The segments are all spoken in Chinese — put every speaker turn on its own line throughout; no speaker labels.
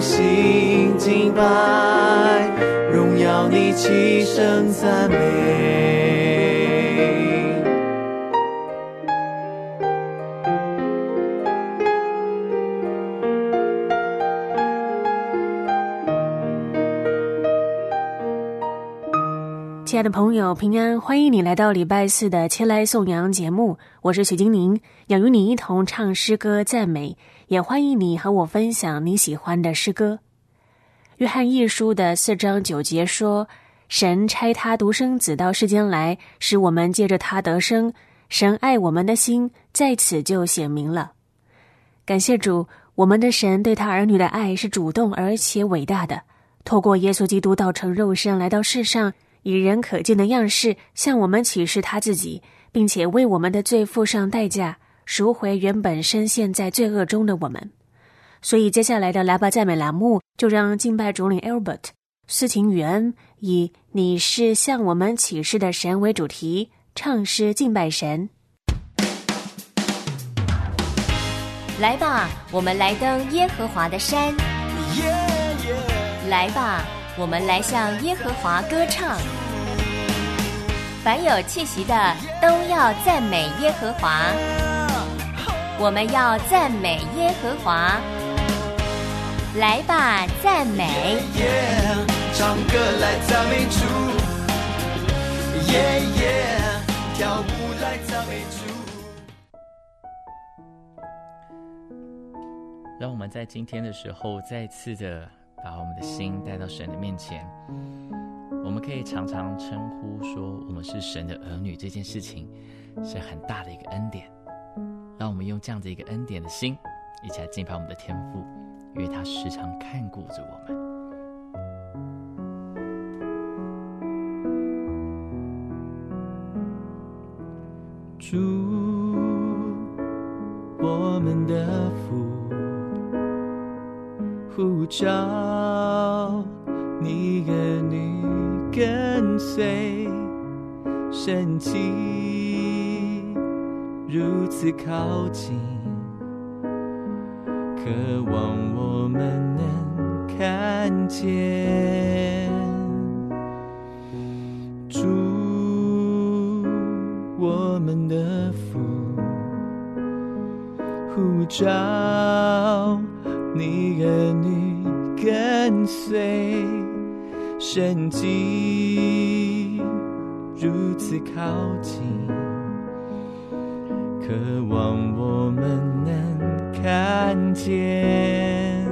心敬拜，荣耀你，齐声赞美。
亲爱的朋友，平安！欢迎你来到礼拜四的《前来颂扬》节目，我是许金宁，要与你一同唱诗歌赞美，也欢迎你和我分享你喜欢的诗歌。约翰一书的四章九节说：“神差他独生子到世间来，使我们借着他得生。神爱我们的心在此就显明了。”感谢主，我们的神对他儿女的爱是主动而且伟大的。透过耶稣基督道成肉身来到世上。以人可见的样式向我们启示他自己，并且为我们的罪付上代价，赎回原本深陷在罪恶中的我们。所以，接下来的来吧赞美栏目，就让敬拜主领 Albert 斯琴雨恩以“你是向我们启示的神”为主题，唱诗敬拜神。
来吧，我们来登耶和华的山。来吧。我们来向耶和华歌唱，凡有气息的都要赞美耶和华。我们要赞美耶和华，来吧，赞美！
唱歌来赞美主，耶耶，跳舞来赞美主。
让我们在今天的时候再次的。把我们的心带到神的面前，我们可以常常称呼说我们是神的儿女，这件事情是很大的一个恩典。让我们用这样的一个恩典的心，一起来敬拜我们的天父，因为他时常看顾着我们。
主，我们的父。呼召你儿女跟随，神迹如此靠近，渴望我们能看见。主，我们的父，呼召。你儿女跟随，神迹如此靠近，渴望我们能看见。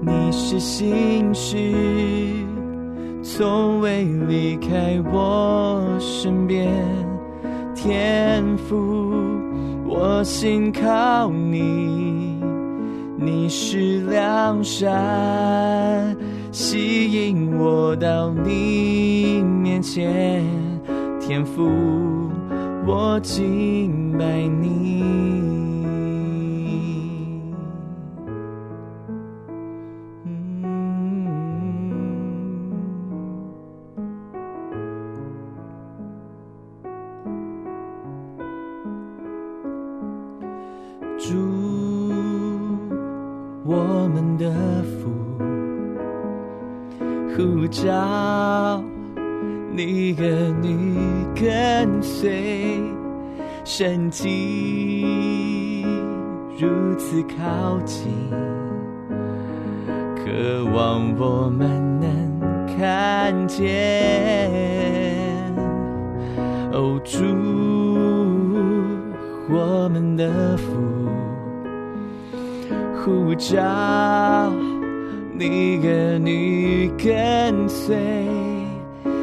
你是心事，从未离开我身边，天赋我心靠你。你是良山，吸引我到你面前，天赋，我敬拜你。我们的福，呼叫你和你跟随，神迹如此靠近，渴望我们能看见。哦，主我们的福，呼召你儿女跟随，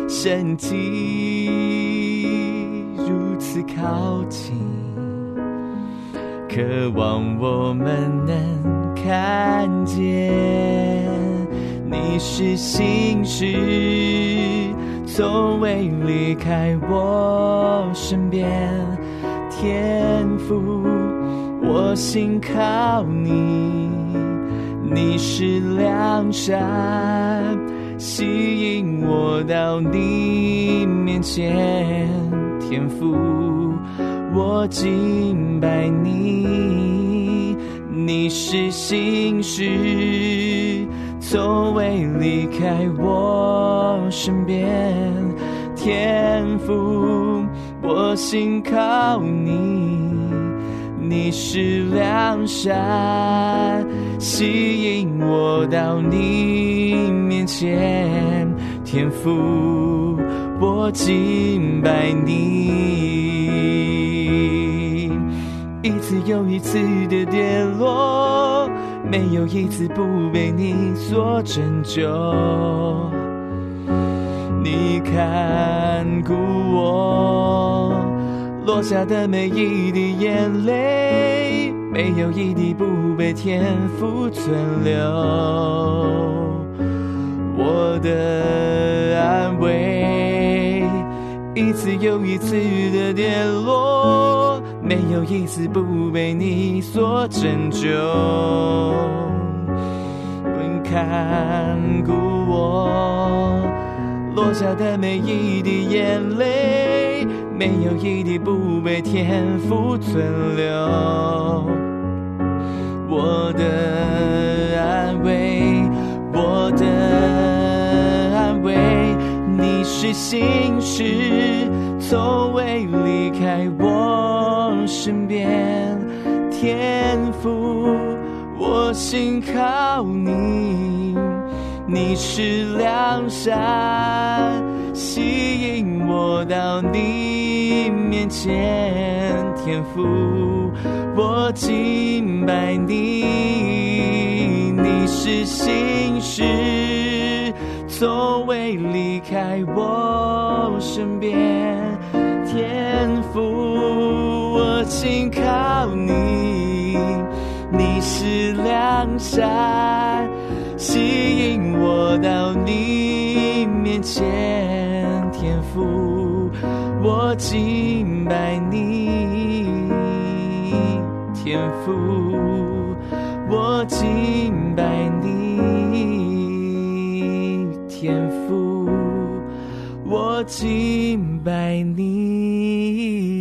身体如此靠近，渴望我们能看见你是心事。从未离开我身边，天赋我心靠你，你是良善，吸引我到你面前，天赋我敬拜你，你是心事。从未离开我身边，天赋我心靠你，你是良善，吸引我到你面前，天赋我敬拜你，一次又一次的跌落。没有一次不被你所拯救，你看顾我落下的每一滴眼泪，没有一滴不被天父存留。我的安慰，一次又一次的跌落。没有一次不被你所拯救，看顾我落下的每一滴眼泪，没有一滴不被天父存留。我的安慰，我的安慰，你是心事，从未离开我。身边，天赋，我心靠你，你是良善，吸引我到你面前，天赋，我敬拜你，你是心事，从未离开我身边，天赋。我紧靠你，你是良善，吸引我到你面前，敬拜你，天父，我敬拜你，天父，我敬拜你。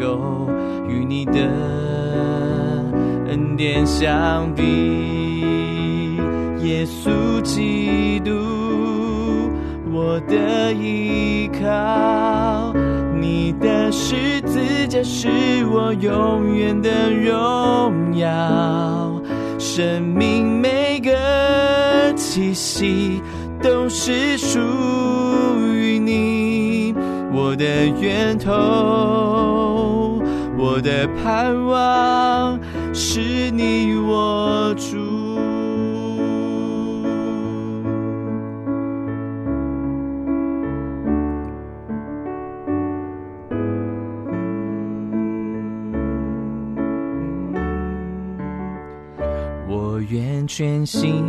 够与你的恩典相比，耶稣基督，我的依靠，你的十字架是我永远的荣耀，生命每个气息都是属于你。我的源头，我的盼望，是你我主。我愿全心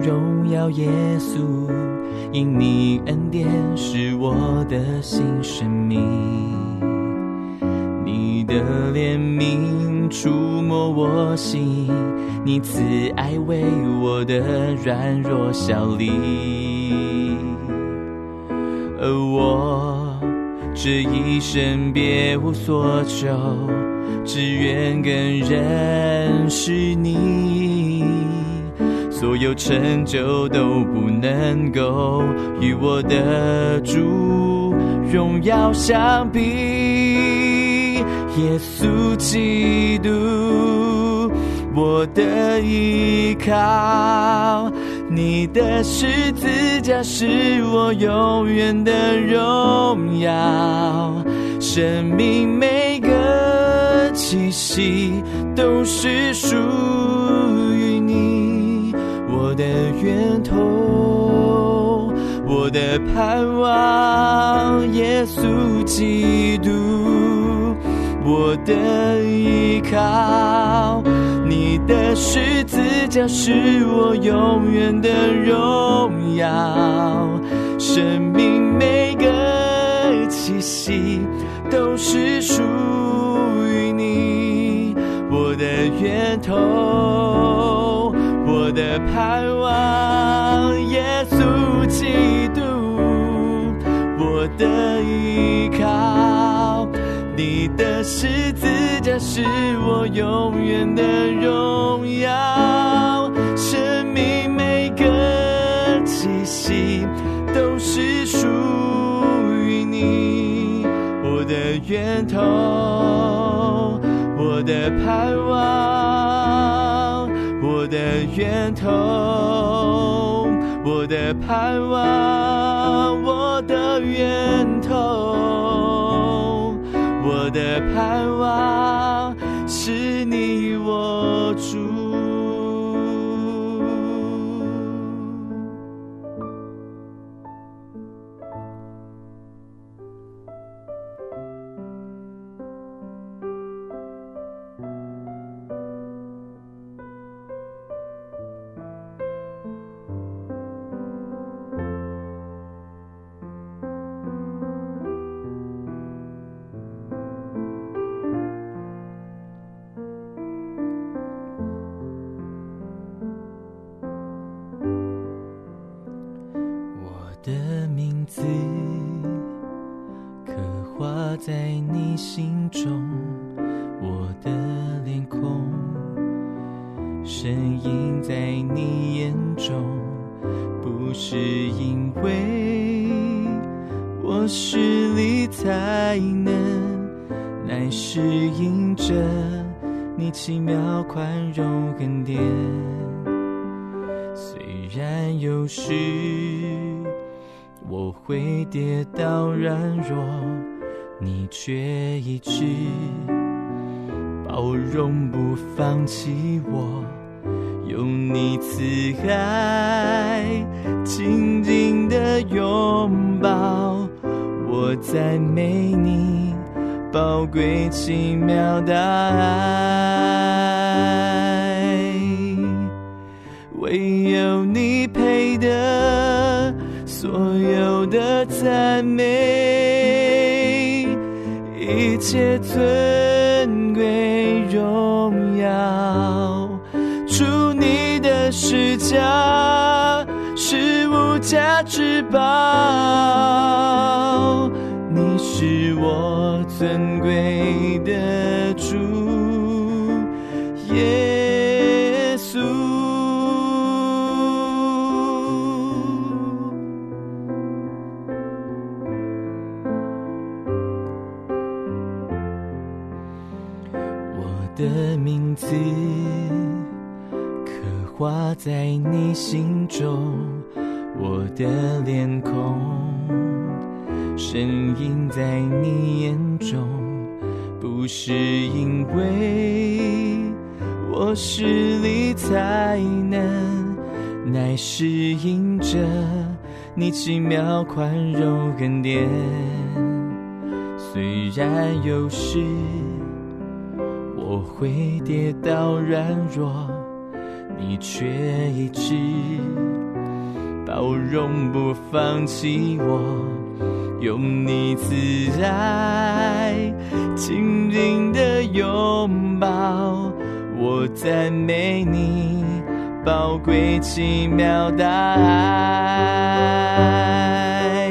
荣耀耶稣，因你恩典是我的新生命。你的怜悯触摸我心，你慈爱为我的软弱效力。而我这一生别无所求。只愿更认识你，所有成就都不能够与我的主荣耀相比。耶稣基督，我的依靠，你的十字架是我永远的荣耀，生命每个。气息都是属于你，我的源头，我的盼望，耶稣基督，我的依靠，你的十字架是我永远的荣耀，生命每个气息都是属于你，我。的源头，我的盼望，十字架是我永远的荣耀，生命每个气息都是属于你，我的源头。我的盼望，我的源头，我的盼望，我的源头，我的盼望是你我主。字，刻画在你心中，我的脸孔，身影在你眼中，不是因为我实力才能，乃是因着你奇妙宽容恩典，虽然有时。我会跌倒软弱，你却一直包容不放弃我，用你慈爱紧紧的拥抱，我赞美你宝贵奇妙的爱，唯有你配得。所有的赞美，一切尊贵荣耀，祝你的世家是无价之宝，你是我尊贵。在你心中，我的脸孔身影在你眼中，不是因为我实力才能，乃是因着你奇妙宽容恩典，虽然有时。我会跌倒软弱，你却一直包容不放弃我，用你慈爱紧紧的拥抱，我赞美你宝贵奇妙大爱，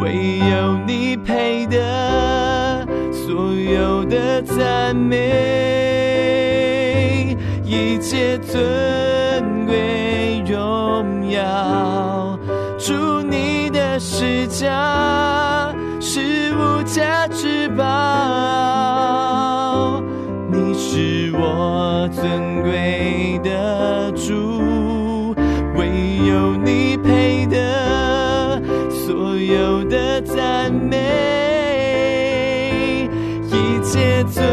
唯有你配得所有的赞美，切尊贵荣耀，主你的施加是无价之宝，你是我尊贵的主，唯有你配得所有的赞美，一切尊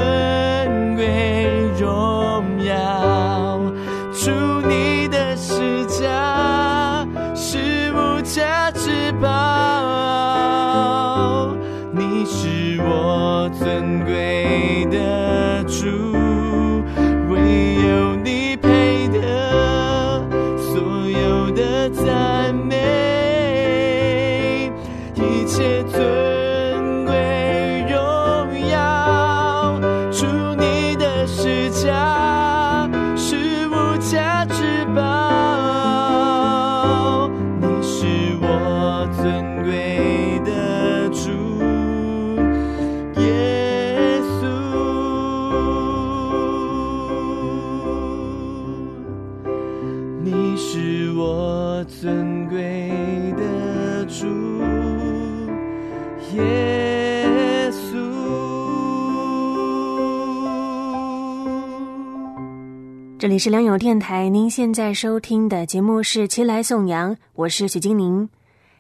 里是良友电台，您现在收听的节目是《齐来颂扬》，我是许金宁。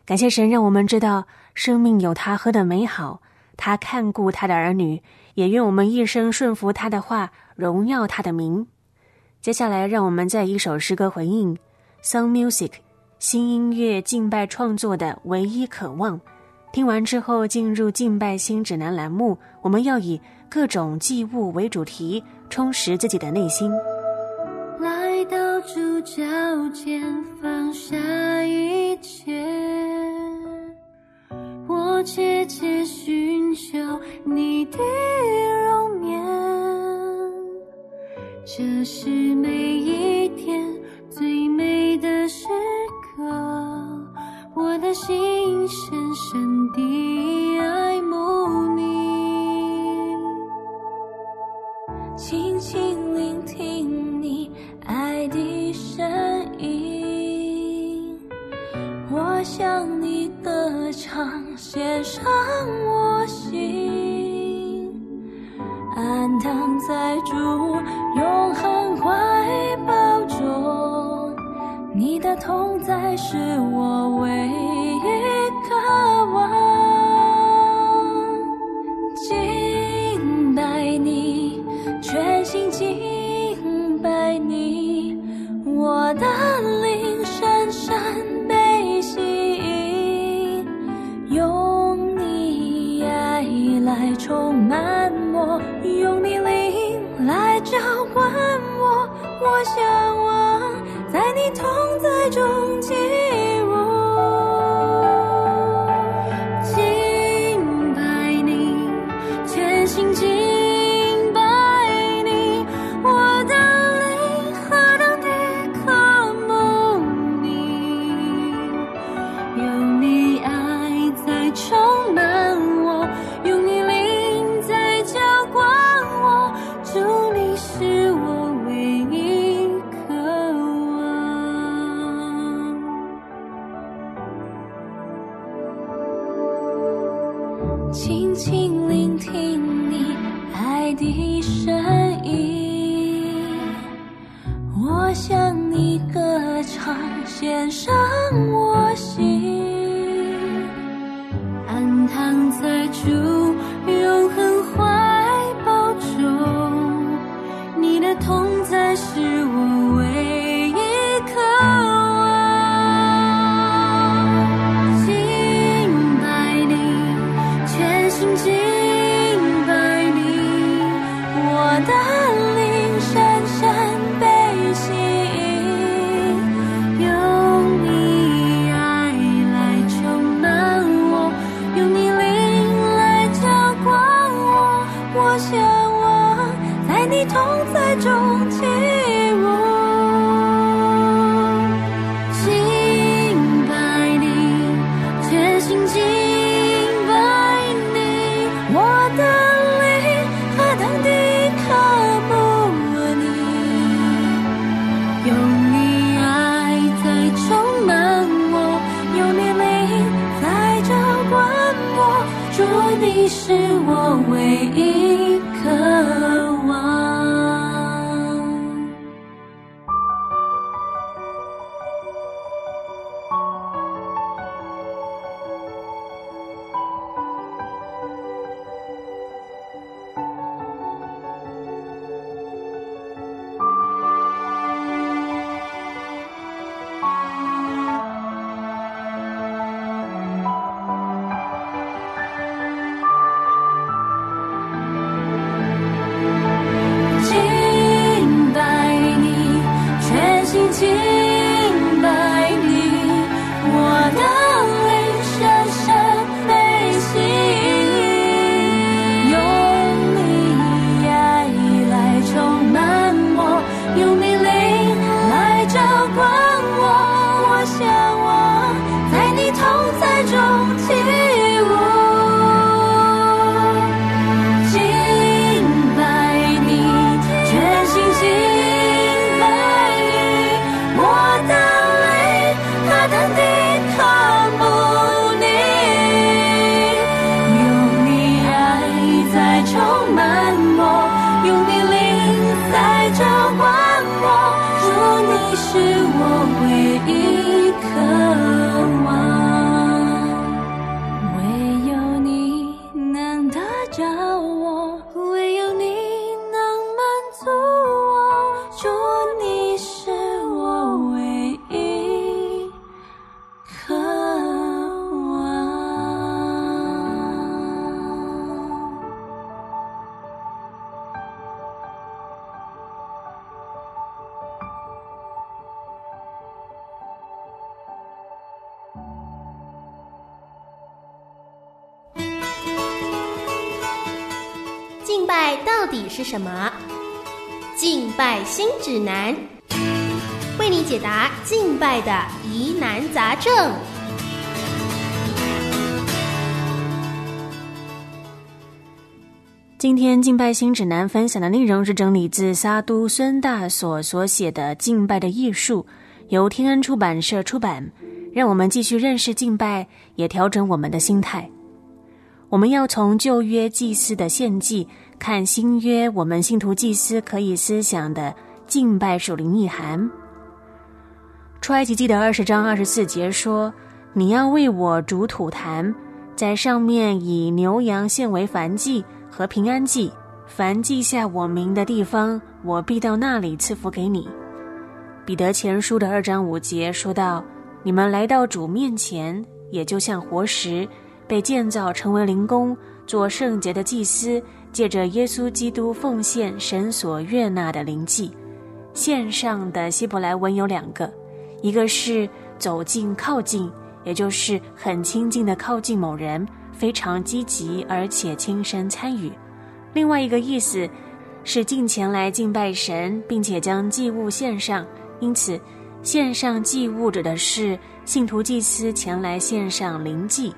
感谢神让我们知道生命有他喝的美好，他看顾他的儿女，也愿我们一生顺服他的话，荣耀他的名。接下来，让我们在一首诗歌回应 Song Music 新音乐敬拜创作的唯一渴望。听完之后，进入敬拜新指南栏目，我们要以各种祭物为主题，充实自己的内心。
来到主脚尖，放下一切，我切切寻求你的容颜。这是每一天最美的时刻，我的心深深地向你歌唱，献上我心，安躺在主永恒怀抱中，你的痛在是我唯一。轻轻聆听你爱的声音，我向你歌唱，献上向往，在你同在中间。是我唯一。
什么？敬拜新指南，为你解答敬拜的疑难杂症。
今天敬拜新指南分享的内容是整理自沙都孙大所所写的《敬拜的艺术》，由天恩出版社出版。让我们继续认识敬拜，也调整我们的心态。我们要从旧约祭司的献祭看新约我们信徒祭司可以思想的敬拜属灵意涵。出埃及记的二十章二十四节说：“你要为我煮土坛，在上面以牛羊献为燔祭和平安祭。凡记下我名的地方，我必到那里赐福给你。”彼得前书的二章五节说到：“你们来到主面前，也就像活石。”被建造成为灵宫，做圣洁的祭司，借着耶稣基督奉献神所悦纳的灵祭。献上的希伯来文有两个，一个是走近、靠近，也就是很亲近的靠近某人，非常积极而且亲身参与；另外一个意思是近前来敬拜神，并且将祭物献上。因此，献上祭物指的是信徒祭司前来献上灵祭。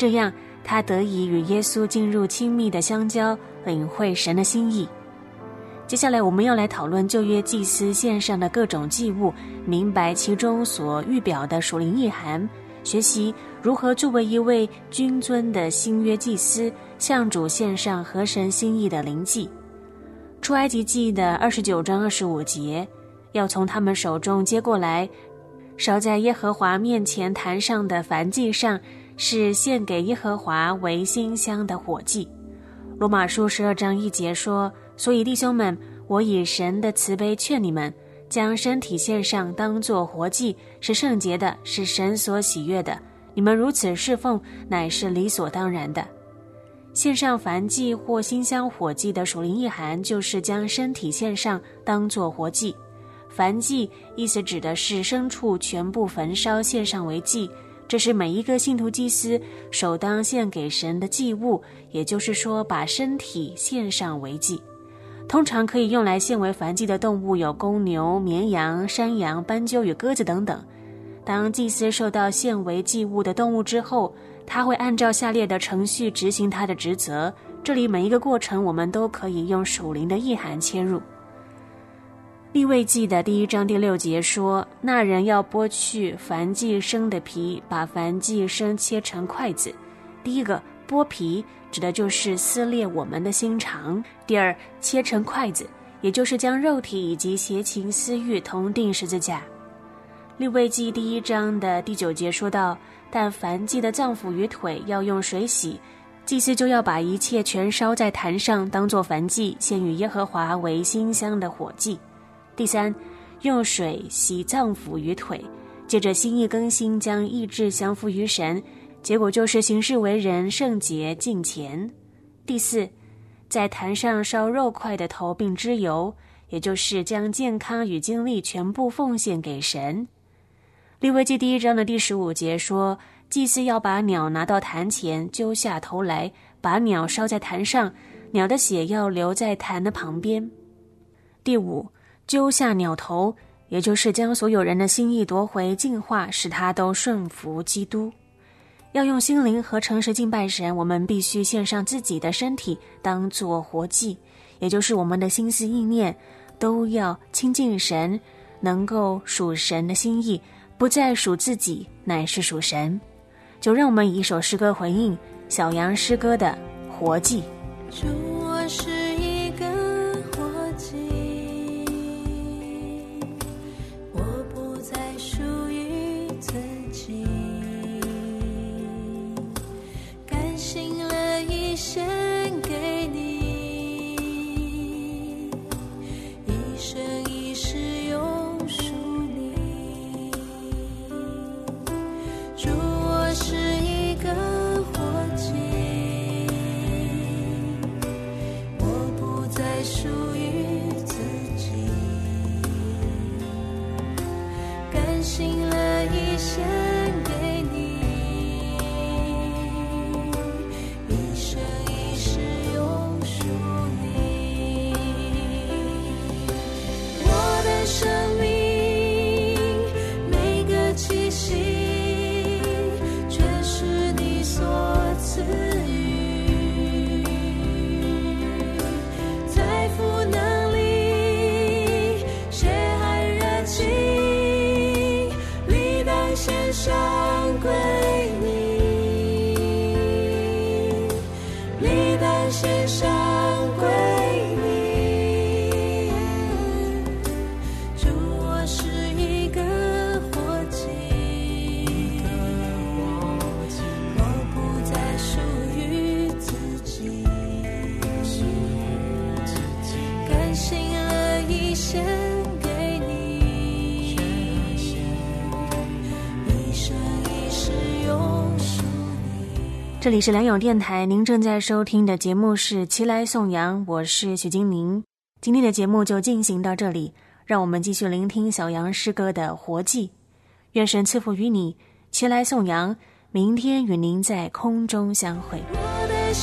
这样，他得以与耶稣进入亲密的相交，领会神的心意。接下来，我们要来讨论旧约祭司献上的各种祭物，明白其中所预表的属灵意涵，学习如何作为一位君尊的新约祭司，向主献上合神心意的灵祭。出埃及记的二十九章二十五节，要从他们手中接过来，烧在耶和华面前坛上的燔祭上。是献给耶和华为馨香的火祭。罗马书十二章一节说：“所以弟兄们，我以神的慈悲劝你们，将身体献上，当作活祭，是圣洁的，是神所喜悦的。你们如此侍奉，乃是理所当然的。”献上燔祭或馨香火祭的属灵意涵，就是将身体献上，当作活祭。燔祭意思指的是牲畜全部焚烧，献上为祭。这是每一个信徒祭司首当献给神的祭物，也就是说，把身体献上为祭。通常可以用来献为燔祭的动物有公牛、绵羊、山羊、斑鸠与鸽子等等。当祭司受到献为祭物的动物之后，他会按照下列的程序执行他的职责。这里每一个过程，我们都可以用属灵的意涵切入。立位记的第一章第六节说：“那人要剥去凡祭生的皮，把凡祭生切成筷子。第一个剥皮指的就是撕裂我们的心肠；第二，切成筷子，也就是将肉体以及邪情私欲同定十字架。利未记第一章的第九节说到：“但凡祭的脏腑与腿要用水洗，祭司就要把一切全烧在坛上，当作凡祭，献与耶和华为馨香的火祭。”第三，用水洗脏腑与腿，借着心意更新，将意志降服于神。结果就是行事为人圣洁敬虔。第四，在坛上烧肉块的头并脂油，也就是将健康与精力全部奉献给神。利未记第一章的第十五节说，祭司要把鸟拿到坛前，揪下头来，把鸟烧在坛上，鸟的血要留在坛的旁边。第五，揪下鸟头，也就是将所有人的心意夺回，净化，使他都顺服基督。要用心灵和诚实敬拜神，我们必须献上自己的身体当做活祭，也就是我们的心思意念都要亲近神，能够属神的心意，不再属自己，乃是属神。就让我们以一首诗歌回应小杨诗歌的活祭。醒了一些。这里是良友电台，您正在收听的节目是《齐来颂扬》，我是许金宁。今天的节目就进行到这里，让我们继续聆听小杨诗歌的活祭。愿神赐福于你，齐来颂扬。明天与您在空中相会。我的